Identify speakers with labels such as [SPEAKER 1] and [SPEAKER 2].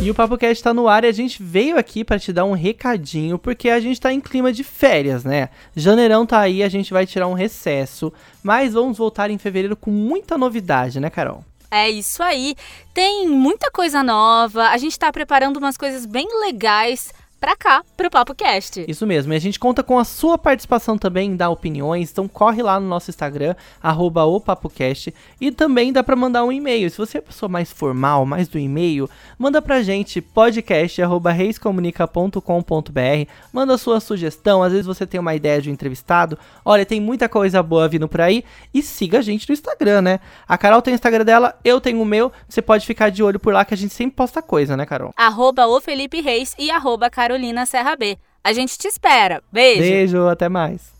[SPEAKER 1] E o Papo Cast tá no ar e a gente veio aqui para te dar um recadinho, porque a gente tá em clima de férias, né? Janeirão tá aí, a gente vai tirar um recesso, mas vamos voltar em fevereiro com muita novidade, né, Carol?
[SPEAKER 2] É isso aí. Tem muita coisa nova, a gente tá preparando umas coisas bem legais pra cá, pro Papo Cast.
[SPEAKER 1] Isso mesmo, e a gente conta com a sua participação também dar opiniões, então corre lá no nosso Instagram, arroba o PapoCast, e também dá para mandar um e-mail. Se você é pessoa mais formal, mais do e-mail, manda pra gente podcast arroba reiscomunica.com.br, manda sua sugestão, às vezes você tem uma ideia de um entrevistado, olha, tem muita coisa boa vindo por aí, e siga a gente no Instagram, né? A Carol tem o Instagram dela, eu tenho o meu, você pode ficar de olho por lá que a gente sempre posta coisa, né, Carol?
[SPEAKER 2] Arroba o Felipe Reis e arroba Carolina Serra B. A gente te espera. Beijo.
[SPEAKER 1] Beijo, até mais.